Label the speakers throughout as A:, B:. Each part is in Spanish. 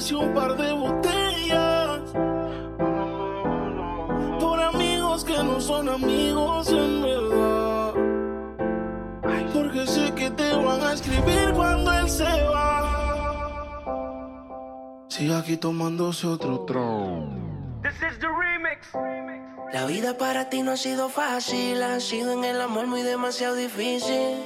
A: tomarse un par de botellas. Por amigos que no son amigos en verdad. Porque sé que te van a escribir cuando él se va. Sigue aquí tomándose otro trago. This is the remix.
B: La vida para ti no ha sido fácil, ha sido en el amor muy demasiado difícil.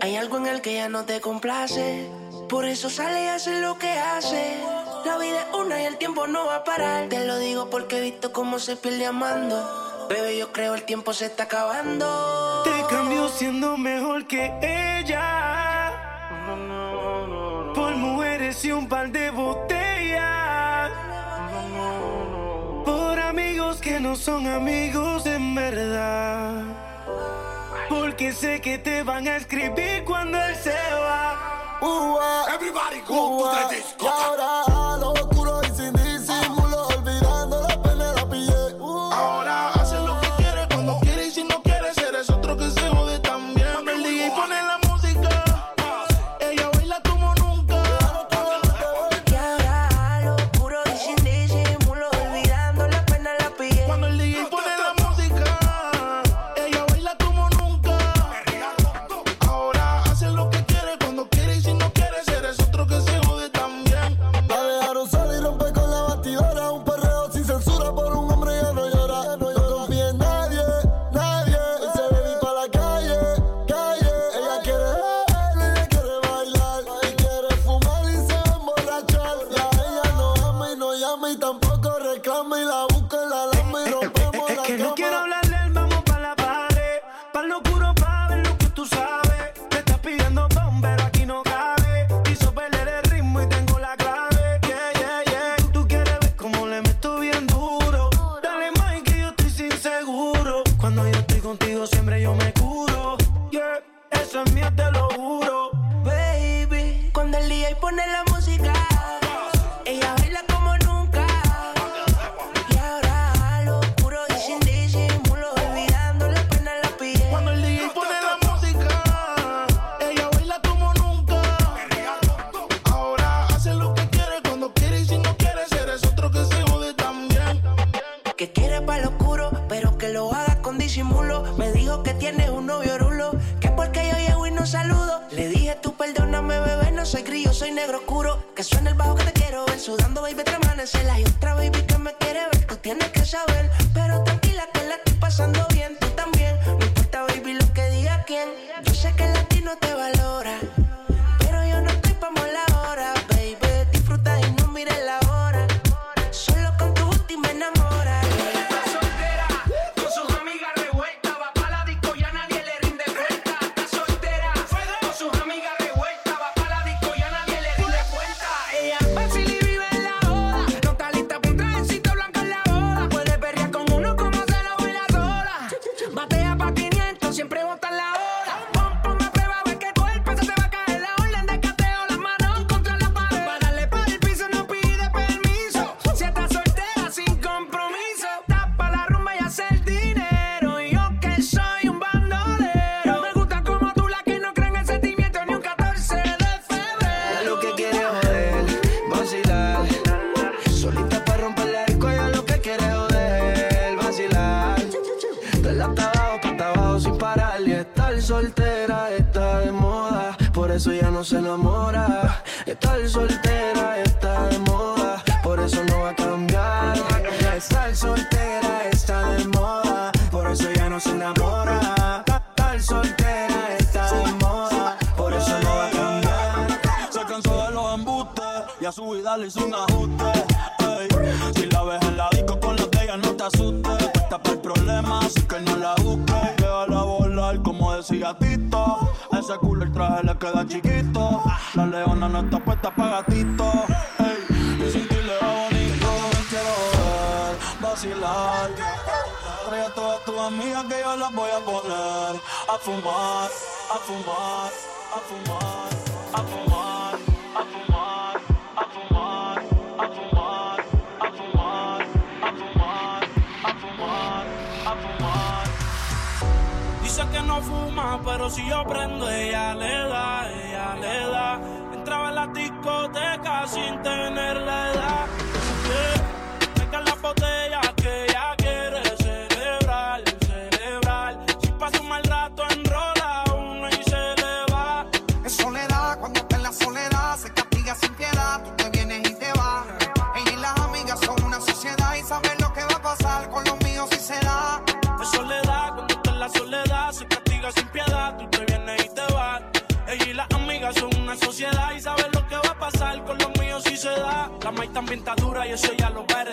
B: Hay algo en el que ya no te complace, por eso sale y hace lo que hace. La vida es una y el tiempo no va a parar. Te lo digo porque he visto cómo se pierde amando. Bebé, yo creo el tiempo se está acabando.
A: Te cambio siendo mejor que ella. Por mujeres y un par de botellas. Por amigos que no son amigos en verdad. Porque sé que te van a escribir cuando él se va. Uh -huh.
C: Everybody go uh -huh. to the disco. y
A: pone la se
B: enamora.
A: Estar
D: soltera está de moda, por eso no va a cambiar. Estar soltera está de moda, por eso ya no se enamora. Estar soltera está de moda, por eso no va a cambiar.
E: Se cansó de los embustes y a su vida le hizo un ajuste. Si la ves en la disco con los de no te asustes. Puesta para el problema, así que no la busques. Déjala volar como decía Tito. Traje le queda chiquito. La leona no está puesta para gatito. Y sin ti le va bonito. Me quiero ver, vacilar. Trae a todas tus amigas que yo las voy a poner a fumar, a fumar, a fumar, a fumar, a fumar,
C: pero si yo prendo, ella le da, ella le da. Entraba en la discoteca sin tener la edad. Yeah. La botella
F: da.
C: La maíz también está dura y eso ya lo va a.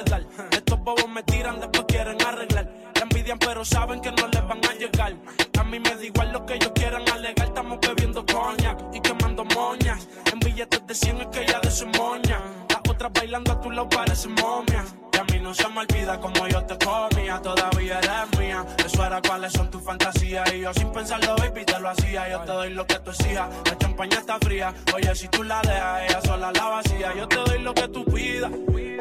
C: Estos bobos me tiran, después quieren arreglar. La envidian, pero saben que no les van a llegar. A mí me da igual lo que ellos quieran alegar. Estamos bebiendo coña y quemando moñas. En billetes de 100 es que ella de su moña. Las otras bailando a tu lado parecen momias. Y a mí no se me olvida como yo te comía. Todavía eres mía. Eso era cuáles son tus fantasías. Y yo sin pensarlo, hacía. Yo te doy lo que tú exijas. La champaña está fría. Oye, si tú la dejas, ella sola la vacía. Yo te doy lo que tú pidas.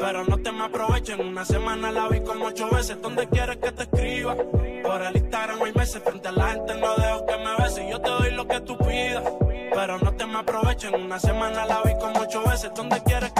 C: Pero no te me aprovechen. Una semana la vi como ocho veces. ¿Dónde quieres que te escriba? Por el Instagram hay meses. Frente a la gente no dejo que me beses. Yo te doy lo que tú pidas. Pero no te me aprovechen. Una semana la vi como ocho veces. ¿Dónde quieres que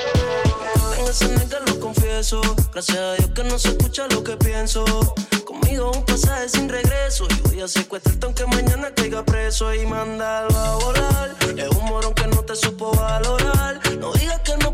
B: esa neta lo confieso. Gracias a Dios que no se escucha lo que pienso. Conmigo un pasaje sin regreso. Y voy a secuestrarte aunque mañana caiga preso y mandarlo a volar. Es un morón que no te supo valorar. No digas que no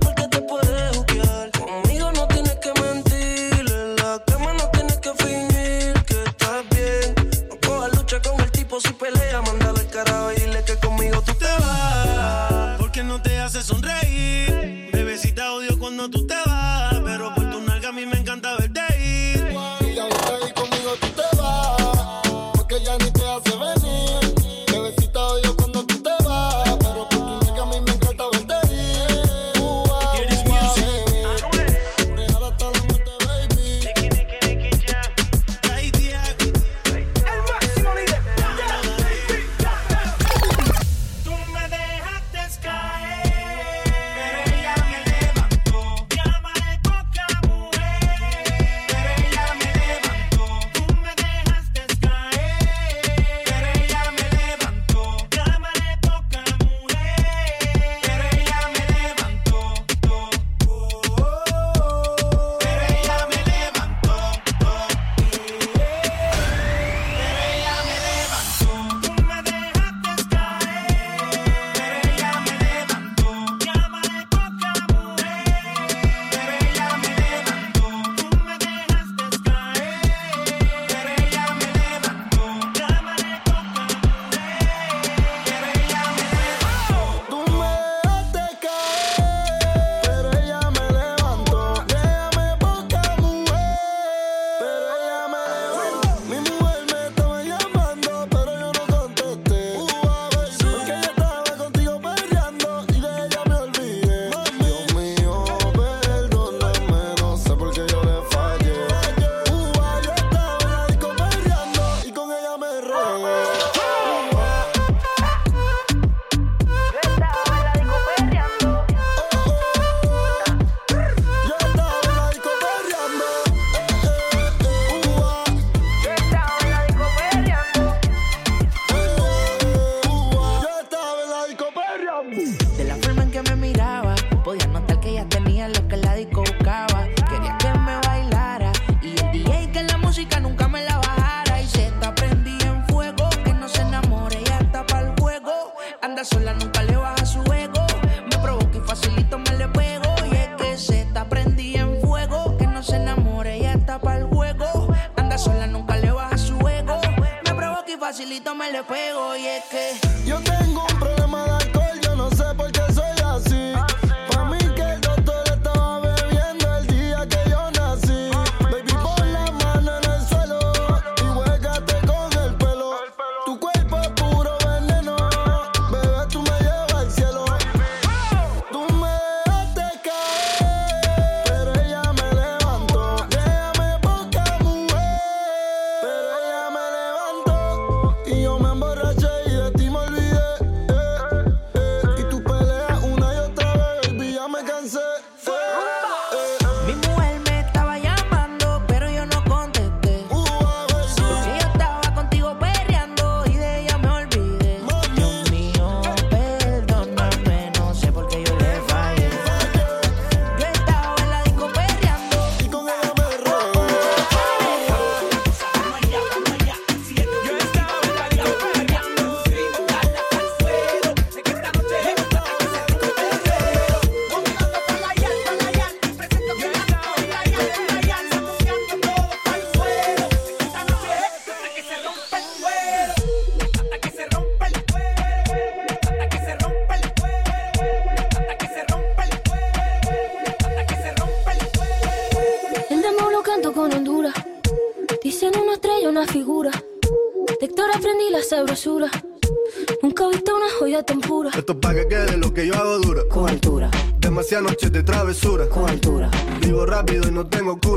B: que
C: yo te noche de travesura.
G: Con altura.
C: Vivo rápido y no tengo cura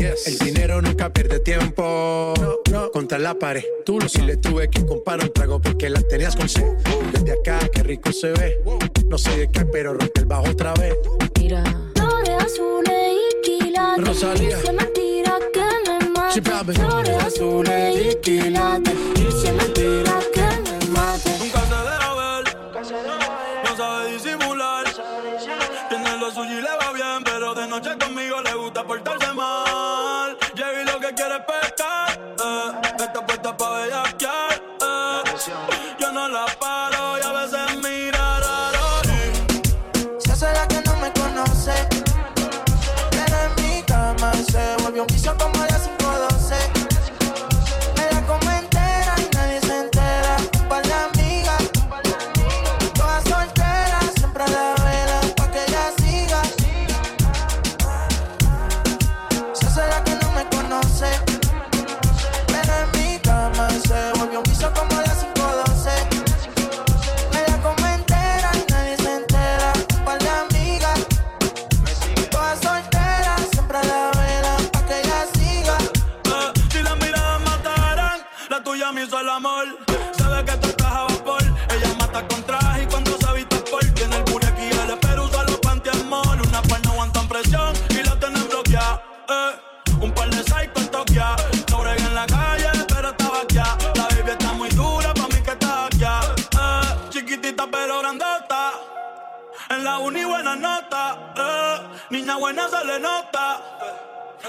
H: Yes. El dinero nunca pierde tiempo. No, no. Contra la pared. Tú lo sí le tuve que comprar un trago porque la tenías con sed. Desde acá, qué rico se ve. No sé de qué, pero rompe el bajo otra vez.
I: Mira. Flores azules y quilates.
H: Rosalía.
I: Y se me tira que me mate. Flores azules y quilates.
J: Y se me tira que
E: me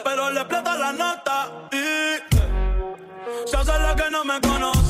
E: pero le explota la nota y se hace la que no me conoce.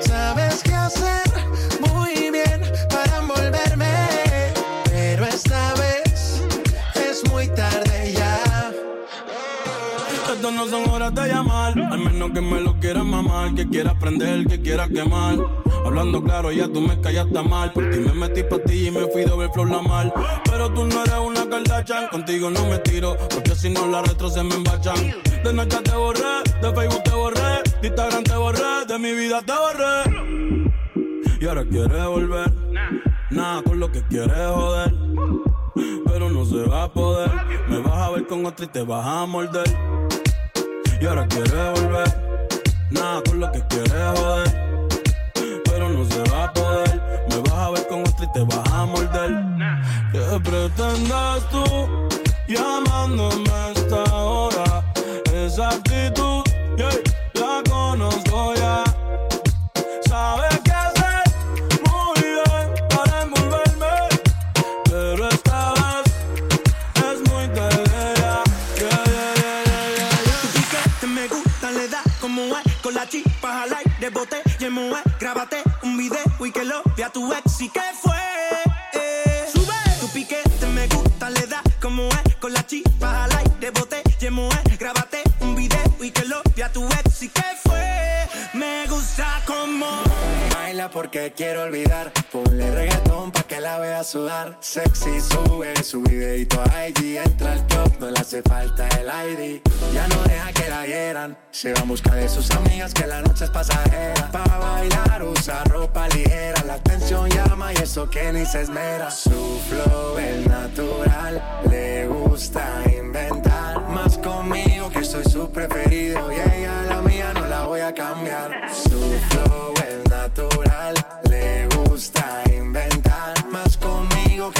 D: Sabes
H: qué hacer muy bien para envolverme, pero esta vez es muy tarde ya.
E: Estas no son horas de llamar, al menos que me lo quieras mamar, que quieras prender, que quieras quemar. Hablando claro, ya tú me callaste mal. Porque me metí pa' ti y me fui de ver flor la mal. Pero tú no eres una Kardashian, contigo no me tiro. Porque si no la retro se me embachan. De noche te borré, de Facebook te borré de Instagram te borré, de mi vida te borré. Y ahora quieres volver. Nada con lo que quieres joder. Pero no se va a poder. Me vas a ver con otra y te vas a morder. Y ahora quieres volver. Nada con lo que quieres joder. Pero no se va a poder. Me vas a ver con otra y te vas a morder. ¿Qué pretendes tú llamándome a esta hora? Esa actitud, yeah,
D: tu ex ¿Y qué fue? Tu piquete me gusta, le da como es Con la chispa al aire, bote y en mujer Grábate un video y que lo vea tu ex ¿Y qué fue? Me gusta como
H: Baila porque quiero olvidar. Ponle reggaetón sudar. Sexy sube su videito a IG. Entra al club, no le hace falta el ID. Ya no deja que la hieran. Se va en busca de sus amigas que la noche es pasajera. Pa' bailar usa ropa ligera. La atención llama y eso que ni se esmera. Su flow es natural. Le gusta inventar. Más conmigo que soy su preferido. Y ella la mía no la voy a cambiar. Su flow es natural. Le gusta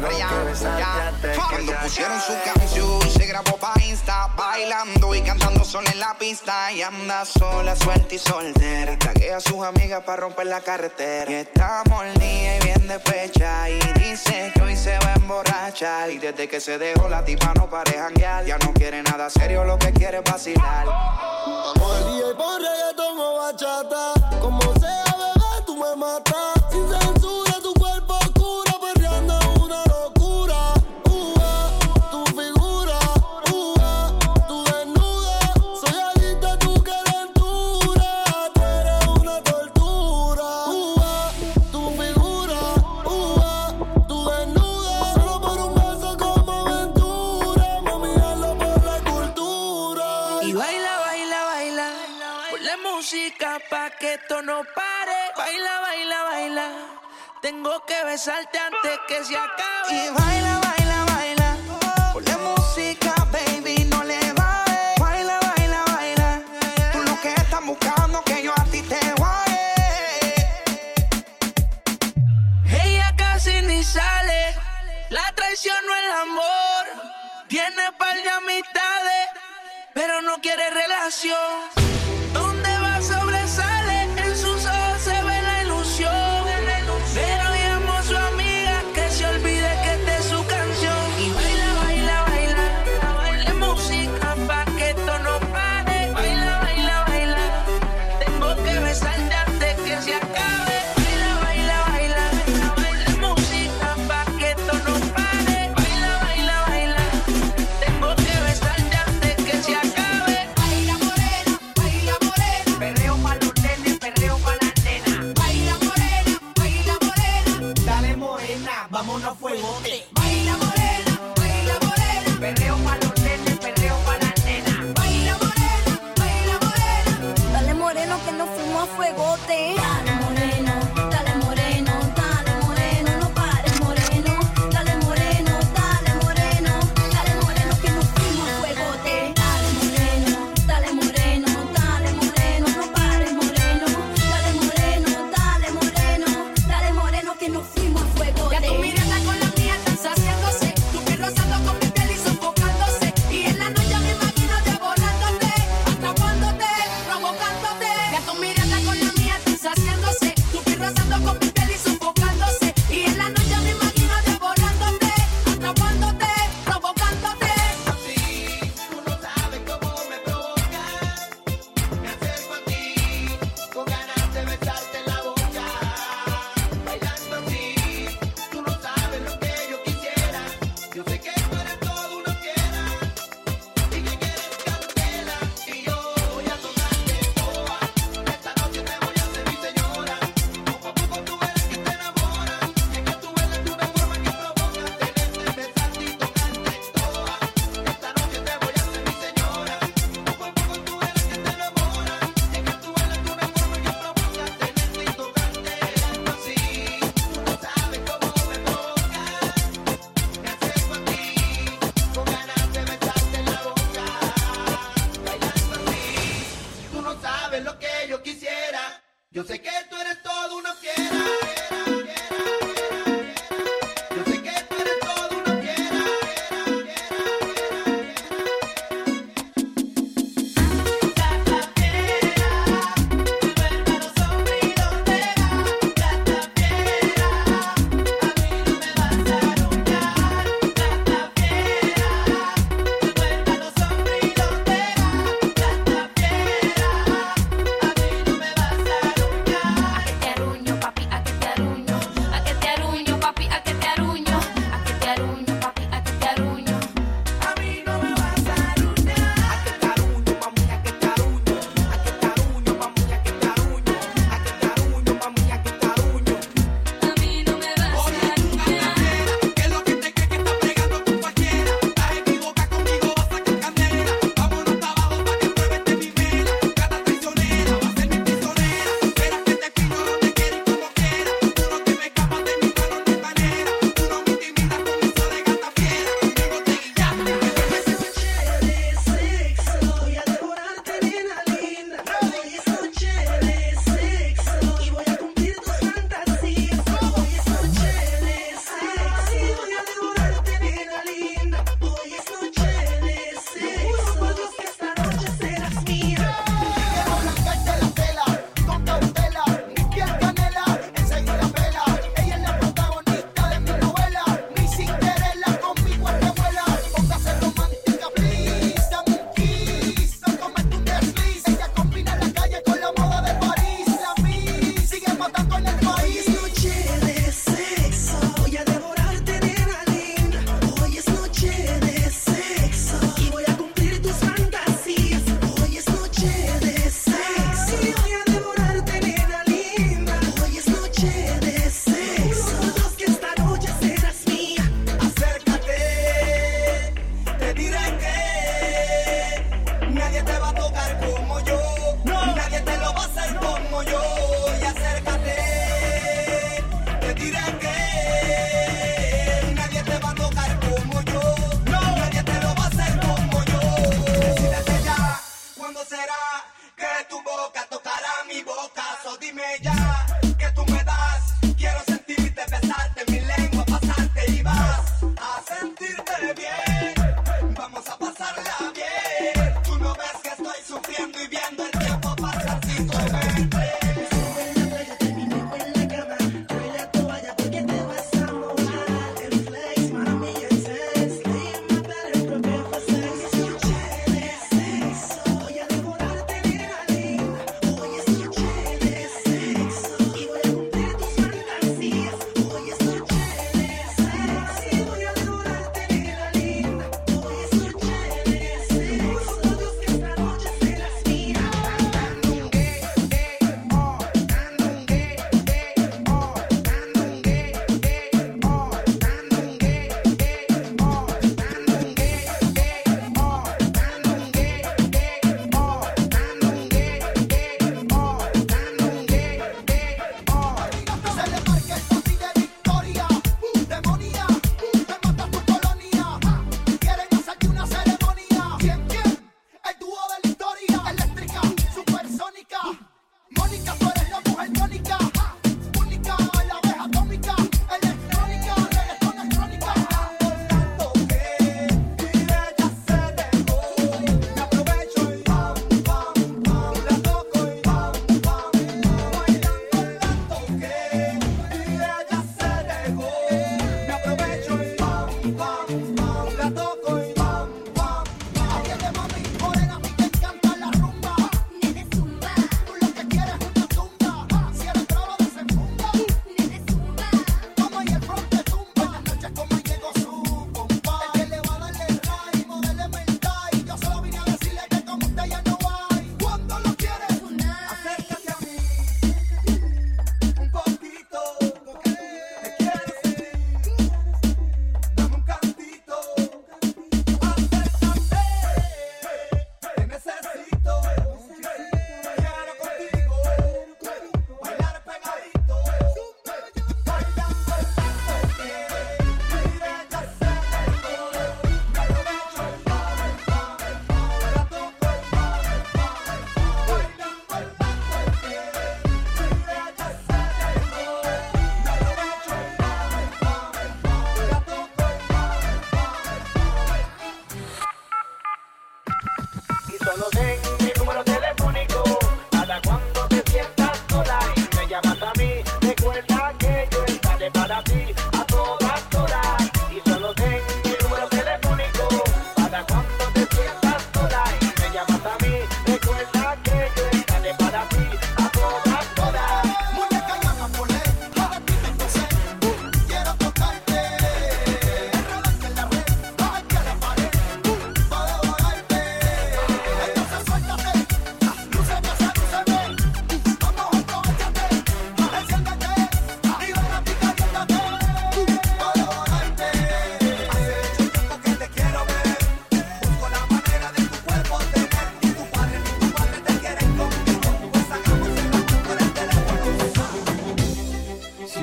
K: Cuando pusieron su canción, se grabó pa' Insta, bailando y cantando sola en la pista. Y anda sola, suelta y soltera. Y taguea a sus amigas para romper la carretera. Y está molida y bien despecha. Y dice que hoy se va a emborrachar. Y desde que se dejó la tipa no pare janguear. Ya no quiere nada serio, lo que quiere es vacilar.
C: Vamos al día y pon reggaetón o bachata. Como sea, bebé, tú me matas. Sin
B: Y baila, baila, baila. Ponle música pa' que esto no pare. Baila, baila, baila. Tengo que besarte antes que se acabe.
K: Y baila, baila, baila. Ponle música, baby, no le bajes. Baila, baila, baila. Tú lo que estás buscando que yo a ti te guaye.
B: Ella casi ni sale. La traición no el amor. Tiene par de amistades, pero no quiere relación.
L: Morena, vámonos a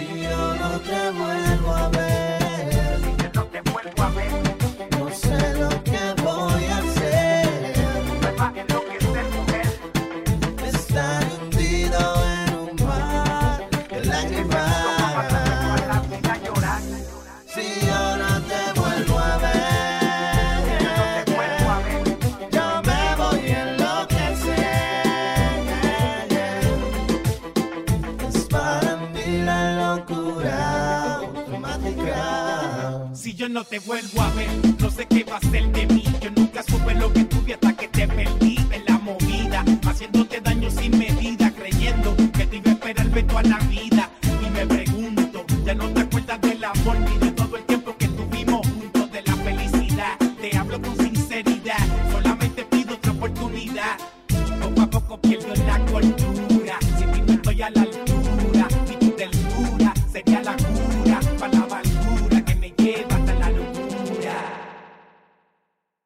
I: Maria. No
M: te
N: vuelvo a ver. No sé qué va a ser de mí. Yo nunca supe lo que